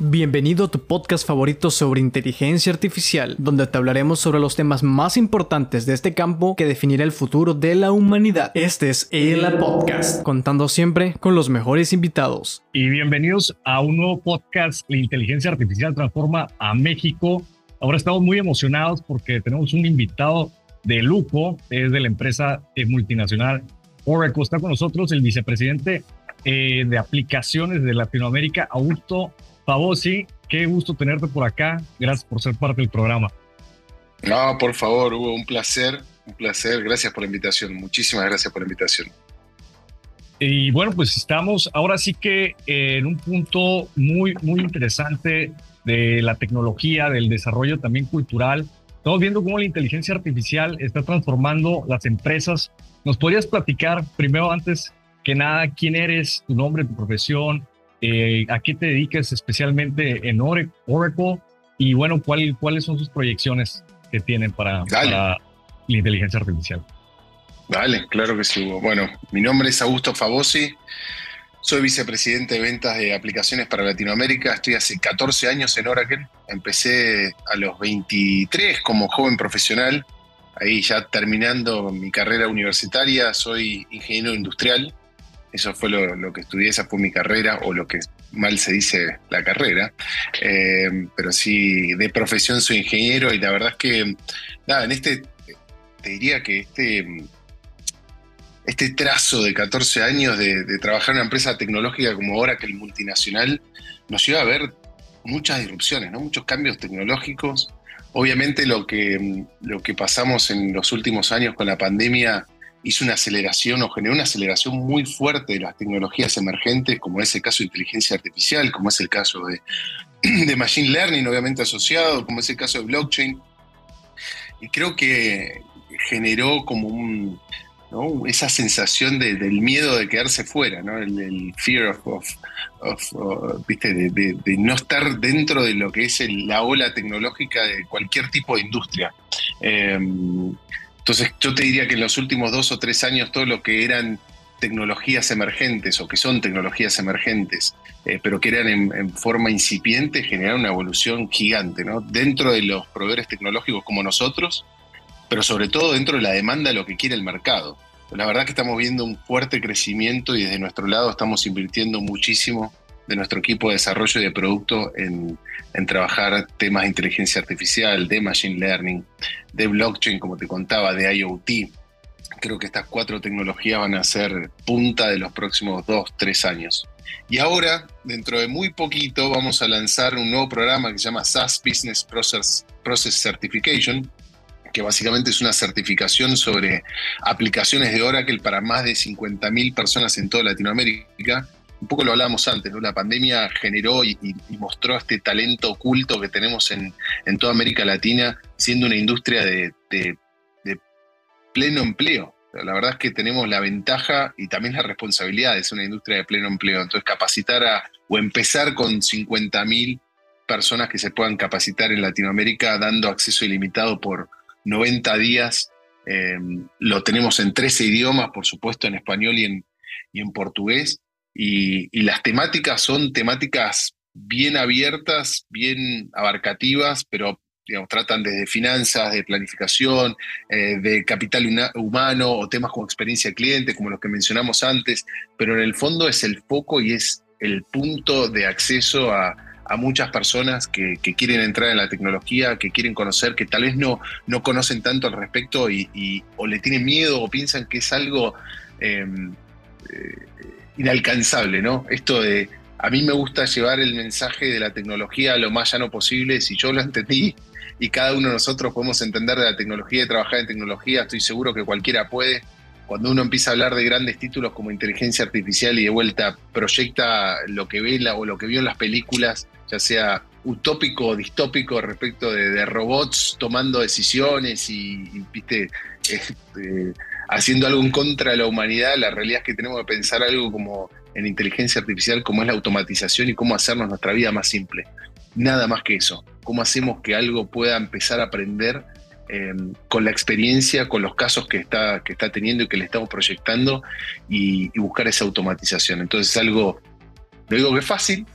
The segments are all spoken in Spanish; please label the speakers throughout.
Speaker 1: Bienvenido a tu podcast favorito sobre inteligencia artificial, donde te hablaremos sobre los temas más importantes de este campo que definirá el futuro de la humanidad. Este es ELA Podcast, contando siempre con los mejores invitados.
Speaker 2: Y bienvenidos a un nuevo podcast, La inteligencia artificial transforma a México. Ahora estamos muy emocionados porque tenemos un invitado de lujo, es de la empresa multinacional Oracle. Está con nosotros el vicepresidente eh, de aplicaciones de Latinoamérica, Augusto Favosi, qué gusto tenerte por acá. Gracias por ser parte del programa.
Speaker 3: No, por favor, Hugo, un placer, un placer. Gracias por la invitación. Muchísimas gracias por la invitación.
Speaker 2: Y bueno, pues estamos ahora sí que en un punto muy, muy interesante de la tecnología, del desarrollo también cultural. Estamos viendo cómo la inteligencia artificial está transformando las empresas. ¿Nos podrías platicar primero, antes que nada, quién eres, tu nombre, tu profesión, eh, ¿A qué te dedicas especialmente en Oracle? Y bueno, ¿cuál, ¿cuáles son sus proyecciones que tienen para, la inteligencia artificial?
Speaker 3: Dale, claro que sí. Bueno, mi nombre es Augusto Favosi. Soy vicepresidente de ventas de aplicaciones para Latinoamérica. Estoy hace 14 años en Oracle. Empecé a los 23 como joven profesional. Ahí ya terminando mi carrera universitaria, soy ingeniero industrial eso fue lo, que estudié, esa fue mi carrera, o lo que mal se dice la carrera. Eh, pero sí, de profesión soy ingeniero y la verdad es que, nada, en este, te diría que este, este trazo de 14 años de, trabajar en una empresa tecnológica como Oracle multinacional nos lleva a ver muchas disrupciones, ¿no? muchos cambios tecnológicos. Obviamente lo que, lo que pasamos en los últimos años con la pandemia hizo una aceleración o generó una aceleración muy fuerte de las tecnologías emergentes, como es el caso de inteligencia artificial, como es el caso de, de machine learning, obviamente asociado, como es el caso de blockchain. Y creo que generó como un, esa sensación del miedo de quedarse fuera, ¿no? el, fear of, of, ¿viste? De, no estar dentro de lo que es la ola tecnológica de cualquier tipo de industria. Em, entonces yo te diría que en los últimos dos o tres años todo lo que eran tecnologías emergentes o que son tecnologías emergentes, eh, pero que eran en, forma incipiente, generaron una evolución gigante, ¿no? Dentro de los proveedores tecnológicos como nosotros, pero sobre todo dentro de la demanda de lo que quiere el mercado. La verdad que estamos viendo un fuerte crecimiento y desde nuestro lado estamos invirtiendo muchísimo de nuestro equipo de desarrollo de producto en, trabajar temas de inteligencia artificial, de machine learning, de blockchain, como te contaba, de IoT. Creo que estas cuatro tecnologías van a ser punta de los próximos dos, tres años. Y ahora, dentro de muy poquito, vamos a lanzar un nuevo programa que se llama SaaS Business Process, Process Certification, que básicamente es una certificación sobre aplicaciones de Oracle para más de 50.000 personas en toda Latinoamérica un poco lo hablábamos antes, ¿no? La pandemia generó y, mostró este talento oculto que tenemos en, toda América Latina, siendo una industria de, pleno empleo. La verdad es que tenemos la ventaja y también la responsabilidad de ser una industria de pleno empleo. Entonces, capacitar a, o empezar con 50.000 personas que se puedan capacitar en Latinoamérica dando acceso ilimitado por 90 días. Eh, lo tenemos en 13 idiomas, por supuesto, en español y en, y en portugués. Y, las temáticas son temáticas bien abiertas, bien abarcativas, pero digamos, tratan desde finanzas, de planificación, eh, de capital humano o temas como experiencia de cliente, como los que mencionamos antes, pero en el fondo es el foco y es el punto de acceso a, muchas personas que, quieren entrar en la tecnología, que quieren conocer, que tal vez no, no conocen tanto al respecto y, o le tienen miedo o piensan que es algo... Em, eh, inalcanzable, ¿no? Esto de, a mí me gusta llevar el mensaje de la tecnología a lo más llano posible, si yo lo entendí y cada uno de nosotros podemos entender de la tecnología y trabajar en tecnología, estoy seguro que cualquiera puede. Cuando uno empieza a hablar de grandes títulos como inteligencia artificial y de vuelta proyecta lo que ve o lo que vio en las películas, ya sea utópico o distópico respecto de, robots tomando decisiones y, viste, este, haciendo algo en contra de la humanidad, la realidad es que tenemos que pensar algo como en inteligencia artificial, como es la automatización y cómo hacernos nuestra vida más simple. Nada más que eso. Cómo hacemos que algo pueda empezar a aprender em, con la experiencia, con los casos que está, que está teniendo y que le estamos proyectando y, buscar esa automatización. Entonces es algo, no digo que es fácil,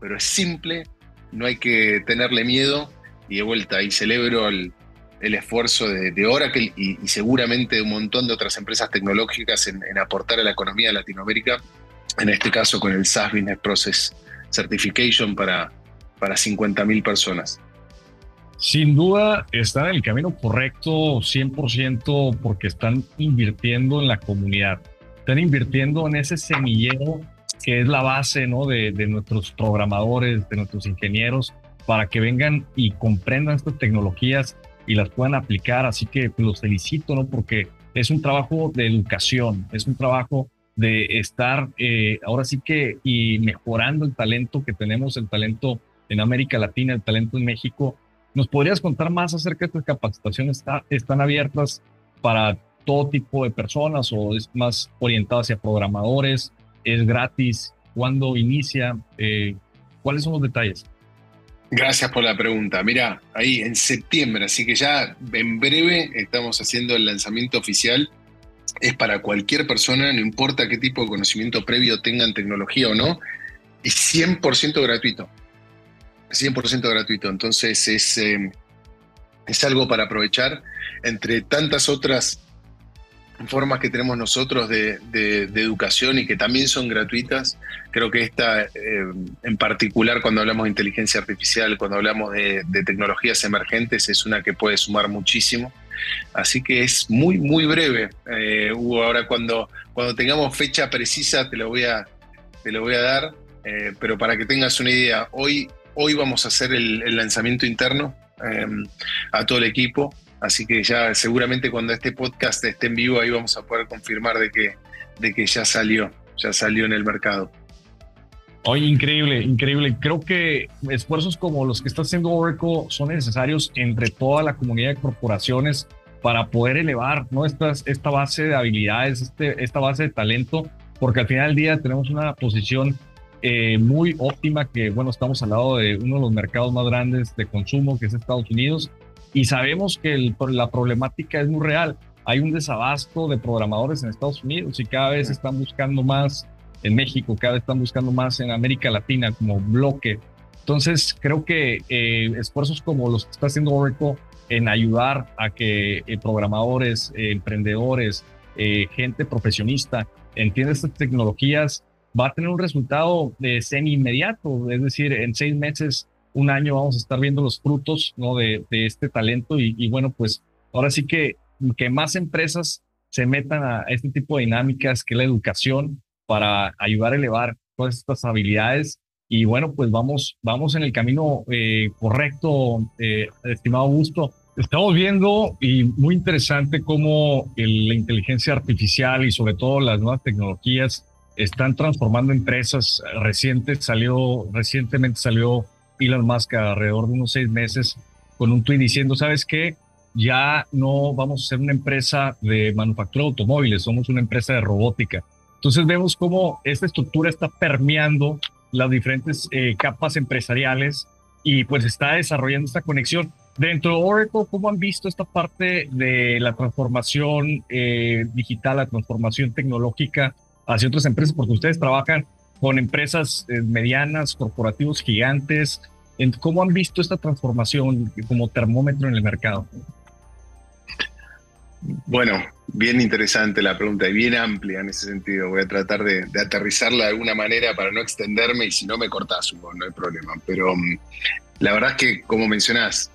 Speaker 3: pero es simple, no hay que tenerle miedo y de vuelta, y celebro el, esfuerzo de, Oracle y, seguramente de un montón de otras empresas tecnológicas en, aportar a la economía de Latinoamérica, en este caso con el SaaS Business Process Certification para, para 50.000 personas.
Speaker 2: Sin duda están en el camino correcto 100% porque están invirtiendo en la comunidad, están invirtiendo en ese semillero que es la base ¿no? de, de nuestros programadores, de nuestros ingenieros, para que vengan y comprendan estas tecnologías y las puedan aplicar. Así que los felicito, ¿no? Porque es un trabajo de educación, es un trabajo de estar eh, ahora sí que y mejorando el talento que tenemos, el talento en América Latina, el talento en México. ¿Nos podrías contar más acerca de estas capacitaciones? ¿Están abiertas para todo tipo de personas o es más orientada hacia programadores? ¿Es gratis? ¿Cuándo inicia? Eh, ¿Cuáles son los detalles?
Speaker 3: Gracias por la pregunta. Mira, ahí en septiembre, así que ya en breve estamos haciendo el lanzamiento oficial. Es para cualquier persona, no importa qué tipo de conocimiento previo tengan tecnología o no, y 100% gratuito. 100% gratuito. Entonces es, eh, es algo para aprovechar entre tantas otras formas que tenemos nosotros de, educación y que también son gratuitas. Creo que esta, eh, en particular, cuando hablamos de inteligencia artificial, cuando hablamos de, tecnologías emergentes, es una que puede sumar muchísimo. Así que es muy, muy breve. Eh, Hugo, ahora cuando, cuando tengamos fecha precisa te lo voy a, te lo voy a dar, eh, pero para que tengas una idea, hoy, hoy vamos a hacer el lanzamiento interno a todo el equipo. Así que ya seguramente cuando este podcast esté en vivo ahí vamos a poder confirmar de que, de que ya salió, ya salió en el mercado.
Speaker 2: Oye, increíble, increíble. Creo que esfuerzos como los que está haciendo Oracle son necesarios entre toda la comunidad de corporaciones para poder elevar ¿no? esta, esta base de habilidades, este, esta base de talento, porque al final del día tenemos una posición eh, muy óptima que, bueno, estamos al lado de uno de los mercados más grandes de consumo, que es Estados Unidos, y sabemos que la problemática es muy real. Hay un desabasto de programadores en Estados Unidos y cada vez están buscando más en México, cada vez están buscando más en América Latina como bloque. Entonces, creo que eh, esfuerzos como los que está haciendo Oracle en ayudar a que eh, programadores, eh, emprendedores, gente profesionista entienda estas tecnologías, va a tener un resultado semi inmediato, es decir, en seis meses un año vamos a estar viendo los frutos ¿no? de, este talento y, bueno, pues ahora sí que, que más empresas se metan a este tipo de dinámicas que la educación para ayudar a elevar todas estas habilidades y bueno, pues vamos, vamos en el camino eh, correcto, eh, estimado Augusto. Estamos viendo y muy interesante cómo la inteligencia artificial y sobre todo las nuevas tecnologías están transformando empresas. Reciente salió, recientemente salió Elon Musk alrededor de unos seis meses con un tweet diciendo, ¿sabes qué? Ya no vamos a ser una empresa de manufactura de automóviles, somos una empresa de robótica. Entonces vemos cómo esta estructura está permeando las diferentes eh, capas empresariales y pues está desarrollando esta conexión. Dentro de Oracle, ¿cómo han visto esta parte de la transformación eh, digital, la transformación tecnológica hacia otras empresas? Porque ustedes trabajan con empresas eh, medianas, corporativos gigantes. ¿Cómo han visto esta transformación como termómetro en el mercado?
Speaker 3: Bueno, bien interesante la pregunta y bien amplia en ese sentido. Voy a tratar de, aterrizarla de alguna manera para no extenderme y si no me cortas, no hay problema. Pero mm, la verdad es que, como mencionás,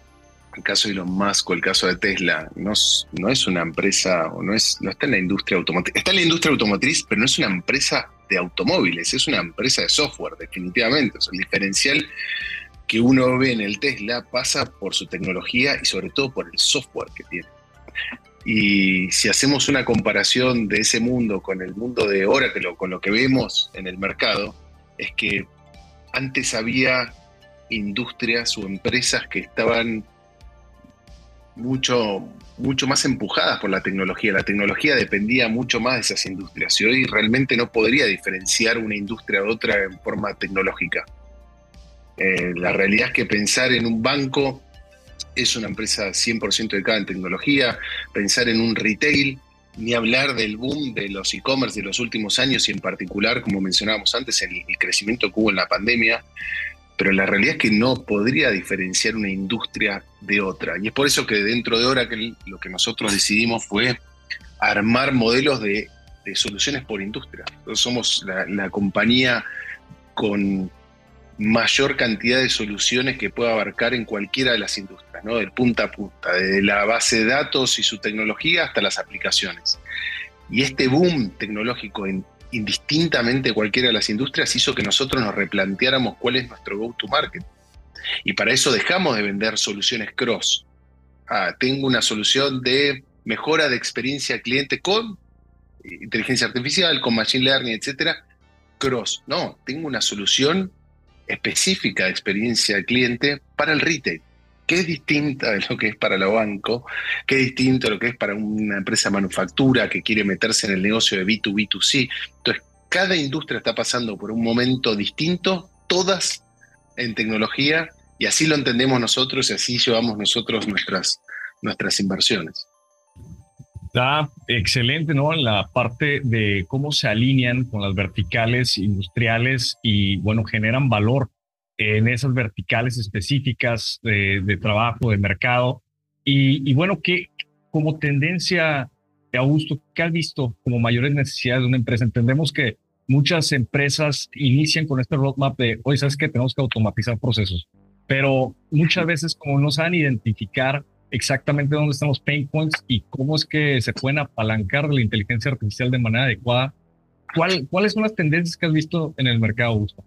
Speaker 3: el caso de Elon Musk o el caso de Tesla, no, no es una empresa o no, es, no está en la industria automotriz. Está en la industria automotriz, pero no es una empresa de automóviles, es una empresa de software, definitivamente. el diferencial que uno ve en el Tesla pasa por su tecnología y sobre todo por el software que tiene. Y si hacemos una comparación de ese mundo con el mundo de Oracle, con lo que vemos en el mercado, es que antes había industrias o empresas que estaban mucho, mucho más empujadas por la tecnología. La tecnología dependía mucho más de esas industrias y hoy realmente no podría diferenciar una industria de otra en forma tecnológica. Eh, la realidad es que pensar en un banco es una empresa 100% dedicada en tecnología, pensar en un retail, ni hablar del boom de los e-commerce de los últimos años y en particular, como mencionábamos antes, el, el crecimiento que hubo en la pandemia, pero la realidad es que no podría diferenciar una industria de otra. Y es por eso que dentro de Oracle lo que nosotros decidimos fue armar modelos de, soluciones por industria. somos la, compañía con mayor cantidad de soluciones que pueda abarcar en cualquiera de las industrias, ¿no? del punta a punta, desde la base de datos y su tecnología hasta las aplicaciones. Y este boom tecnológico en indistintamente cualquiera de las industrias hizo que nosotros nos replanteáramos cuál es nuestro go-to-market. Y para eso dejamos de vender soluciones cross. Ah, tengo una solución de mejora de experiencia cliente con inteligencia artificial, con machine learning, etcétera, cross. No, tengo una solución específica de experiencia cliente para el retail que es distinta de lo que es para los bancos, que es distinto de lo que es para una empresa manufactura que quiere meterse en el negocio de B2B2C. Entonces, cada industria está pasando por un momento distinto, todas en tecnología, y así lo entendemos nosotros y así llevamos nosotros nuestras, nuestras inversiones.
Speaker 2: Está excelente, ¿no? En la parte de cómo se alinean con las verticales industriales y, bueno, generan valor en esas verticales específicas de, trabajo, de mercado. Y, bueno, que como tendencia, Augusto, ¿qué has visto como mayores necesidades de una empresa? Entendemos que muchas empresas inician con este roadmap de, hoy sabes que tenemos que automatizar procesos, pero muchas veces como no saben identificar exactamente dónde están los pain points y cómo es que se pueden apalancar de la inteligencia artificial de manera adecuada, ¿cuál, ¿cuáles son las tendencias que has visto en el mercado, Augusto?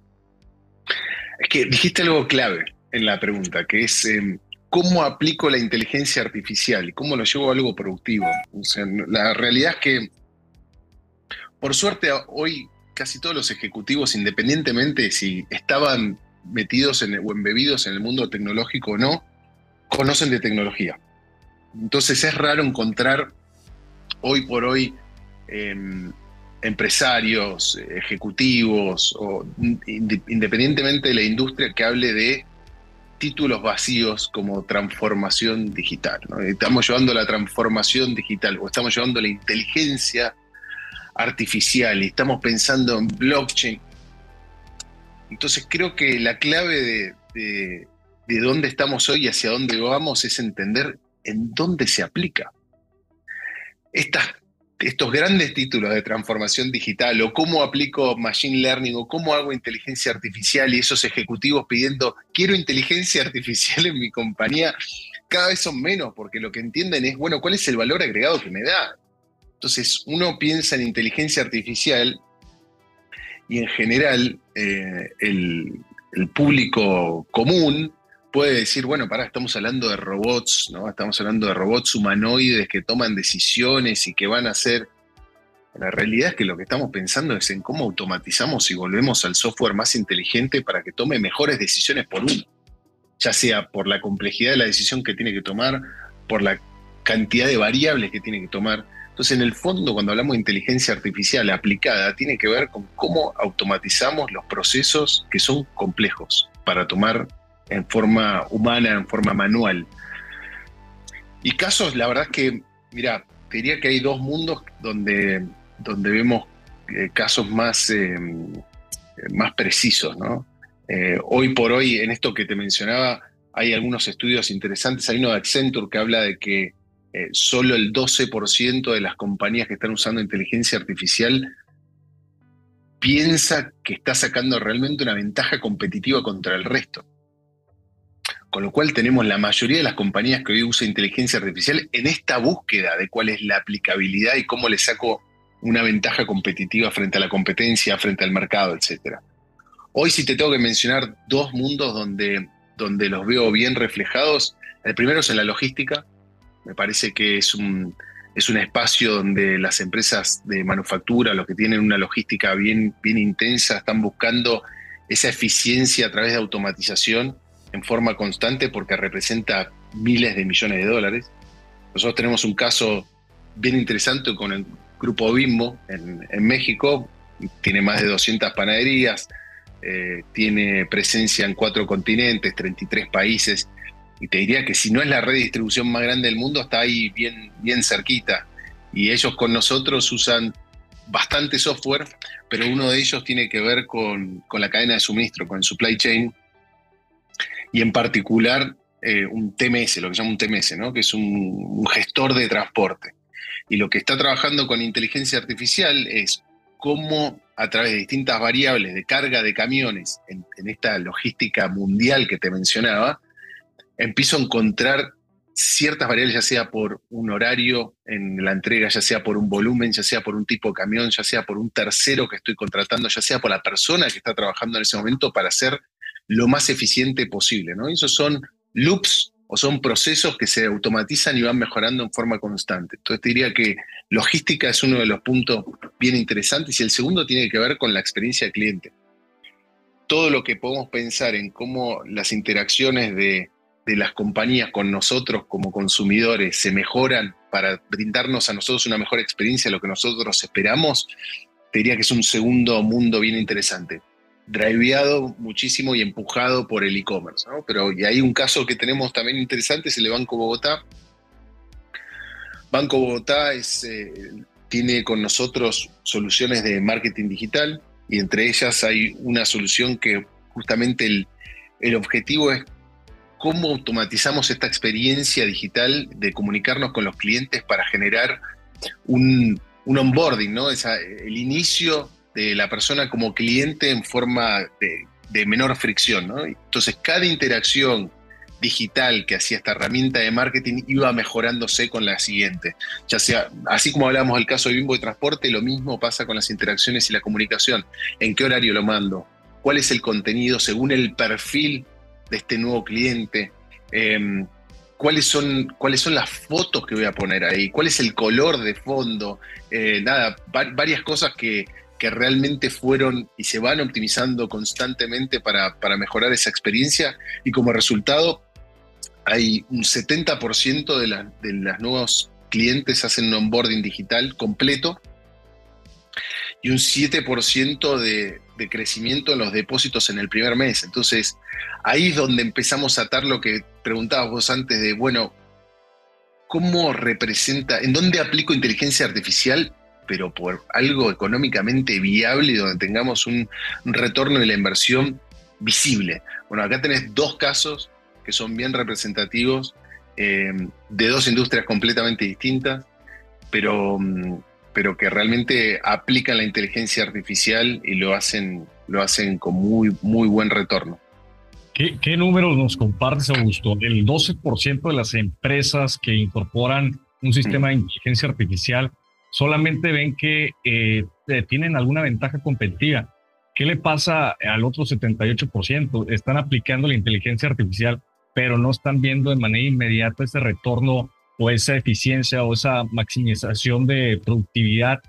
Speaker 3: Es que dijiste algo clave en la pregunta, que es em, cómo aplico la inteligencia artificial y cómo lo llevo a algo productivo. la realidad es que, por suerte, hoy casi todos los ejecutivos, independientemente de si estaban metidos en, o embebidos en el mundo tecnológico o no, conocen de tecnología. Entonces es raro encontrar hoy por hoy em, empresarios, ejecutivos, o independientemente de la industria que hable de títulos vacíos como transformación digital. Estamos llevando la transformación digital o estamos llevando la inteligencia artificial y estamos pensando en blockchain. Entonces creo que la clave de, de, de dónde estamos hoy y hacia dónde vamos es entender en dónde se aplica. Estas estos grandes títulos de transformación digital o cómo aplico machine learning o cómo hago inteligencia artificial y esos ejecutivos pidiendo quiero inteligencia artificial en mi compañía, cada vez son menos porque lo que entienden es, bueno, ¿cuál es el valor agregado que me da? Entonces uno piensa en inteligencia artificial y en general eh, el, el público común puede decir, bueno, pará, estamos hablando de robots, ¿no? Estamos hablando de robots humanoides que toman decisiones y que van a hacer. La realidad es que lo que estamos pensando es en cómo automatizamos y volvemos al software más inteligente para que tome mejores decisiones por uno. Ya sea por la complejidad de la decisión que tiene que tomar, por la cantidad de variables que tiene que tomar. Entonces, en el fondo, cuando hablamos de inteligencia artificial aplicada, tiene que ver con cómo automatizamos los procesos que son complejos para tomar en forma humana, en forma manual. Y casos, la verdad es que, mira, diría que hay dos mundos donde, donde vemos eh, casos más, eh, más precisos, ¿no? Eh, hoy por hoy, en esto que te mencionaba, hay algunos estudios interesantes. Hay uno de Accenture que habla de que solo el 12% de las compañías que están usando inteligencia artificial piensa que está sacando realmente una ventaja competitiva contra el resto. Con lo cual tenemos la mayoría de las compañías que hoy usan inteligencia artificial en esta búsqueda de cuál es la aplicabilidad y cómo le saco una ventaja competitiva frente a la competencia, frente al mercado, etc. Hoy si te tengo que mencionar dos mundos donde, donde los veo bien reflejados, el primero es en la logística. Me parece que es un, es un espacio donde las empresas de manufactura, los que tienen una logística bien, bien intensa, están buscando esa eficiencia a través de automatización en forma constante porque representa miles de millones de dólares. Nosotros tenemos un caso bien interesante con el grupo Bimbo en, México, tiene más de 200 panaderías, eh, tiene presencia en cuatro continentes, 33 países, y te diría que si no es la red de distribución más grande del mundo, está ahí bien, bien cerquita. Y ellos con nosotros usan bastante software, pero uno de ellos tiene que ver con, con la cadena de suministro, con el supply chain, y en particular eh, un TMS, lo que se llama un TMS, ¿no? que es un, gestor de transporte. Y lo que está trabajando con inteligencia artificial es cómo a través de distintas variables de carga de camiones en, en esta logística mundial que te mencionaba, empiezo a encontrar ciertas variables, ya sea por un horario en la entrega, ya sea por un volumen, ya sea por un tipo de camión, ya sea por un tercero que estoy contratando, ya sea por la persona que está trabajando en ese momento para ser lo más eficiente posible. ¿no? Esos son loops o son procesos que se automatizan y van mejorando en forma constante. Entonces te diría que logística es uno de los puntos bien interesantes y el segundo tiene que ver con la experiencia del cliente. Todo lo que podemos pensar en cómo las interacciones de, las compañías con nosotros como consumidores se mejoran para brindarnos a nosotros una mejor experiencia lo que nosotros esperamos, te diría que es un segundo mundo bien interesante driveado muchísimo y empujado por el e-commerce. Pero y hay un caso que tenemos también interesante, es el de Banco Bogotá. Banco Bogotá eh, tiene con nosotros soluciones de marketing digital y entre ellas hay una solución que justamente el, el objetivo es cómo automatizamos esta experiencia digital de comunicarnos con los clientes para generar un, un onboarding, ¿no? Esa, el inicio de la persona como cliente en forma de, menor fricción. Entonces, cada interacción digital que hacía esta herramienta de marketing iba mejorándose con la siguiente. Ya sea, así como hablamos del caso de Bimbo de Transporte, lo mismo pasa con las interacciones y la comunicación. ¿En qué horario lo mando? ¿Cuál es el contenido según el perfil de este nuevo cliente? Em, ¿cuáles, son, ¿Cuáles son las fotos que voy a poner ahí? ¿Cuál es el color de fondo? Eh, nada, varias cosas que, que realmente fueron y se van optimizando constantemente para, mejorar esa experiencia y como resultado hay un 70% de, la, de los nuevos clientes hacen un onboarding digital completo y un 7% de, de, crecimiento en los depósitos en el primer mes. Entonces, ahí es donde empezamos a atar lo que preguntabas vos antes de, bueno, ¿cómo representa, en dónde aplico inteligencia artificial pero por algo económicamente viable y donde tengamos un, retorno de la inversión visible. Bueno, acá tenés dos casos que son bien representativos eh, de dos industrias completamente distintas, pero, mm, pero que realmente aplican la inteligencia artificial y lo hacen, lo hacen con muy, muy buen retorno.
Speaker 2: ¿Qué, ¿Qué, números nos compartes, Augusto? El 12% de las empresas que incorporan un sistema de inteligencia artificial solamente ven que eh, tienen alguna ventaja competitiva. ¿Qué le pasa al otro 78%? Están aplicando la inteligencia artificial, pero no están viendo de manera inmediata ese retorno o esa eficiencia o esa maximización de productividad.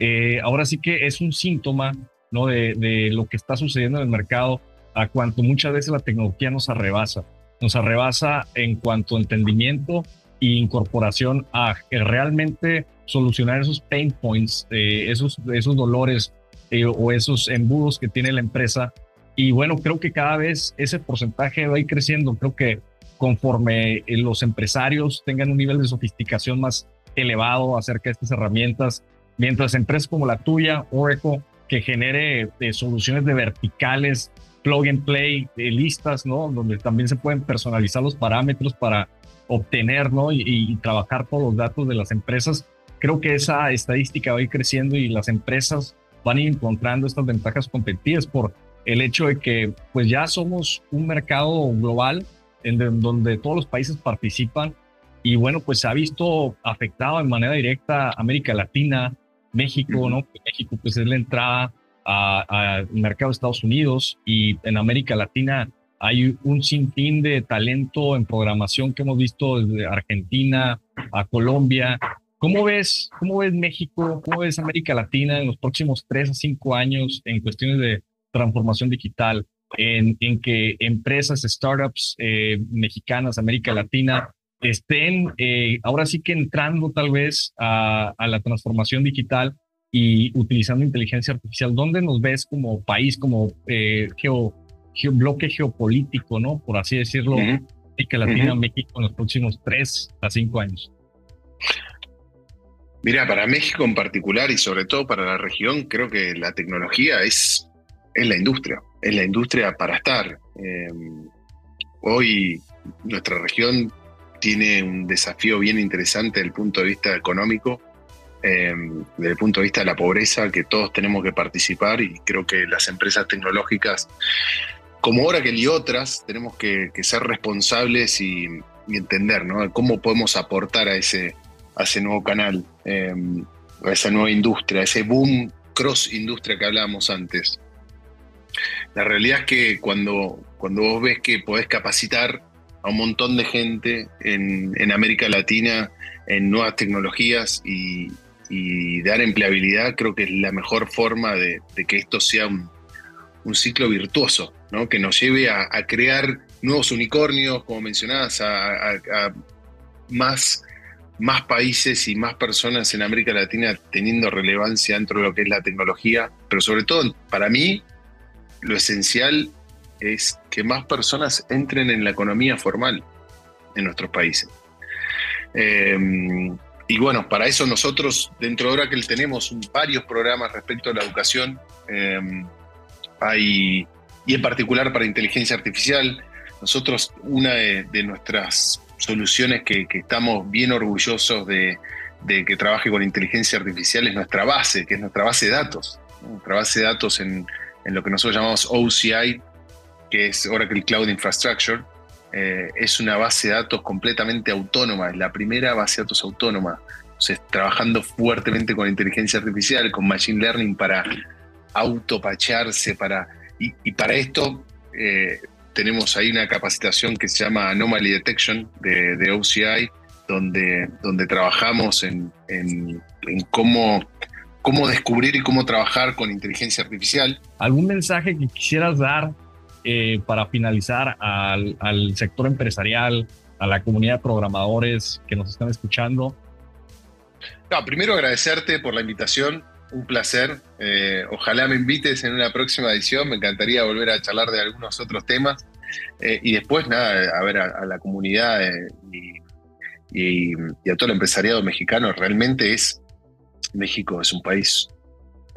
Speaker 2: Eh, ahora sí que es un síntoma ¿no? de, de lo que está sucediendo en el mercado a cuanto muchas veces la tecnología nos arrebasa. Nos arrebasa en cuanto a entendimiento incorporación a realmente solucionar esos pain points, eh, esos, esos dolores eh, o esos embudos que tiene la empresa. Y bueno, creo que cada vez ese porcentaje va creciendo. Creo que conforme eh, los empresarios tengan un nivel de sofisticación más elevado acerca de estas herramientas, mientras empresas como la tuya, Oracle, que genere soluciones de verticales, plug and play, listas, ¿no? Donde también se pueden personalizar los parámetros para obtener, ¿no? Y, y trabajar todos los datos de las empresas creo que esa estadística va a ir creciendo y las empresas van a ir encontrando estas ventajas competitivas por el hecho de que pues ya somos un mercado global en donde todos los países participan y bueno, pues se ha visto afectado de manera directa América Latina, México, ¿no? México pues es la entrada al mercado de Estados Unidos y en América Latina hay un sinfín de talento en programación que hemos visto desde Argentina a Colombia. ¿Cómo ves, ¿Cómo ves México, cómo ves América Latina en los próximos tres a cinco años en cuestiones de transformación digital, en, en que empresas, startups eh, mexicanas, América Latina, estén eh, ahora sí que entrando tal vez a, la transformación digital y utilizando inteligencia artificial? ¿Dónde nos ves como país, como eh, geo, bloque geopolítico, ¿no? Por así decirlo, América Latina, México en los próximos tres a cinco años?
Speaker 3: Mira, para México en particular y sobre todo para la región, creo que la tecnología es, es la industria, es la industria para estar. Em, hoy nuestra región tiene un desafío bien interesante desde el punto de vista económico, em, desde el punto de vista de la pobreza, que todos tenemos que participar y creo que las empresas tecnológicas, como Oracle y otras, tenemos que, ser responsables y, entender ¿no? cómo podemos aportar a ese, a ese nuevo canal, em, a esa nueva industria, a ese boom cross industria que hablábamos antes. La realidad es que cuando, cuando vos ves que podés capacitar a un montón de gente en, América Latina en nuevas tecnologías y, dar empleabilidad, creo que es la mejor forma de, que esto sea un, ciclo virtuoso, ¿no? que nos lleve a, crear nuevos unicornios, como mencionabas, a, más, más países y más personas en América Latina teniendo relevancia dentro de lo que es la tecnología, pero sobre todo para mí lo esencial es que más personas entren en la economía formal en nuestros países. Eh, y bueno, para eso nosotros dentro de Oracle tenemos varios programas respecto a la educación. Eh, y en particular para inteligencia artificial. Nosotros, una de, nuestras soluciones que, estamos bien orgullosos de, que trabaje con inteligencia artificial es nuestra base, que es nuestra base de datos. Nuestra base de datos en, en lo que nosotros llamamos OCI, que es Oracle Cloud Infrastructure, eh, es una base de datos completamente autónoma, es la primera base de datos autónoma. Entonces, trabajando fuertemente con inteligencia artificial, con machine learning para autopacharse, para, y, para esto eh, tenemos ahí una capacitación que se llama Anomaly Detection de, OCI, donde, donde trabajamos en, en cómo, cómo descubrir y cómo trabajar con inteligencia artificial.
Speaker 2: ¿Algún mensaje que quisieras dar eh, para finalizar al, sector empresarial, a la comunidad de programadores que nos están escuchando?
Speaker 3: primero agradecerte por la invitación, un placer. Eh, ojalá me invites en una próxima edición, me encantaría volver a charlar de algunos otros temas. Eh, y después, nada, a ver a, la comunidad y, y, a todo el empresariado mexicano, realmente es, México es un país,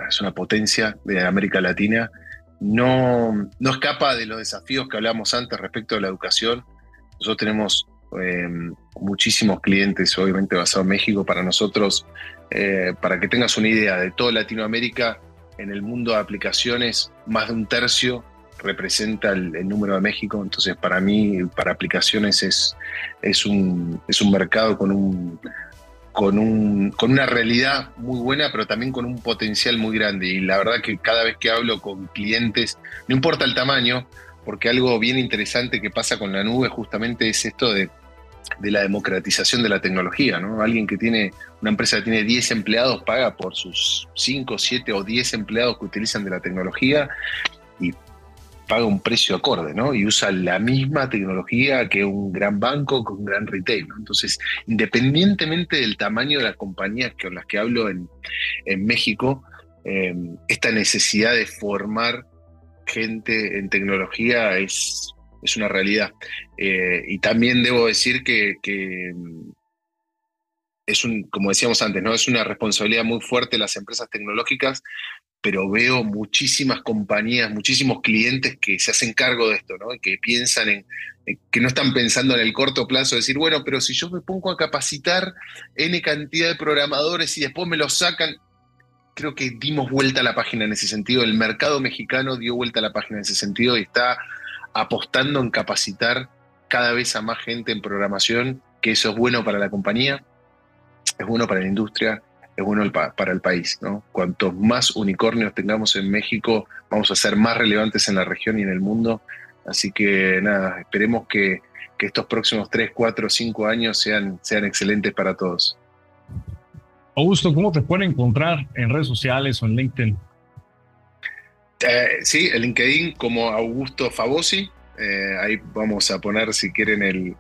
Speaker 3: es una potencia de América Latina no, no escapa de los desafíos que hablábamos antes respecto a la educación. Nosotros tenemos em, muchísimos clientes, obviamente basados en México. Para nosotros, eh, para que tengas una idea, de toda Latinoamérica, en el mundo de aplicaciones, más de un tercio representa el, número de México. Entonces, para mí, para aplicaciones es, es, un, es un mercado con un con, un, con una realidad muy buena, pero también con un potencial muy grande. Y la verdad que cada vez que hablo con clientes, no importa el tamaño, porque algo bien interesante que pasa con la nube justamente es esto de, la democratización de la tecnología. ¿no? Alguien que tiene, una empresa que tiene 10 empleados paga por sus 5, 7 o 10 empleados que utilizan de la tecnología y paga un precio acorde, ¿no? Y usa la misma tecnología que un gran banco, con un gran retail. Entonces, independientemente del tamaño de las compañías con las que hablo en, México, em, esta necesidad de formar gente en tecnología es, es una realidad. Eh, y también debo decir que, em, es un, como decíamos antes, ¿no? Es una responsabilidad muy fuerte las empresas tecnológicas pero veo muchísimas compañías, muchísimos clientes que se hacen cargo de esto, ¿no? que piensan en, que no están pensando en el corto plazo, decir, bueno, pero si yo me pongo a capacitar N cantidad de programadores y después me los sacan, creo que dimos vuelta a la página en ese sentido, el mercado mexicano dio vuelta a la página en ese sentido y está apostando en capacitar cada vez a más gente en programación, que eso es bueno para la compañía, es bueno para la industria, es bueno para el país. ¿no? Cuantos más unicornios tengamos en México, vamos a ser más relevantes en la región y en el mundo. Así que nada, esperemos que, estos próximos 3, 4, 5 años sean, sean excelentes para todos.
Speaker 2: Augusto, ¿cómo te pueden encontrar en redes sociales o en LinkedIn?
Speaker 3: Eh, sí, en LinkedIn como Augusto Fabosi, eh, ahí vamos a poner, si quieren, el,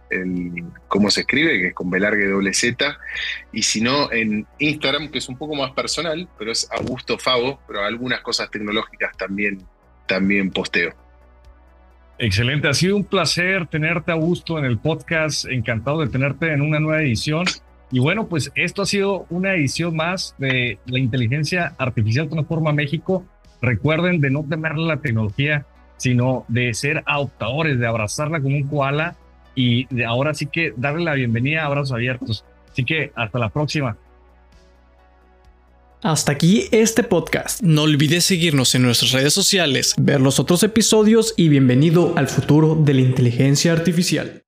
Speaker 3: cómo se escribe, que es con Belargue doble Z. Y si no, en Instagram, que es un poco más personal, pero es Augusto Favo, pero algunas cosas tecnológicas también, también posteo.
Speaker 2: Excelente, ha sido un placer tenerte, Augusto, en el podcast. Encantado de tenerte en una nueva edición. Y bueno, pues esto ha sido una edición más de la inteligencia artificial transforma México. Recuerden de no temerle la tecnología, sino de ser adoptadores, de abrazarla como un koala y de ahora sí que darle la bienvenida a brazos abiertos. Así que hasta la próxima.
Speaker 1: Hasta aquí este podcast. No olvides seguirnos en nuestras redes sociales, ver los otros episodios y bienvenido al futuro de la inteligencia artificial.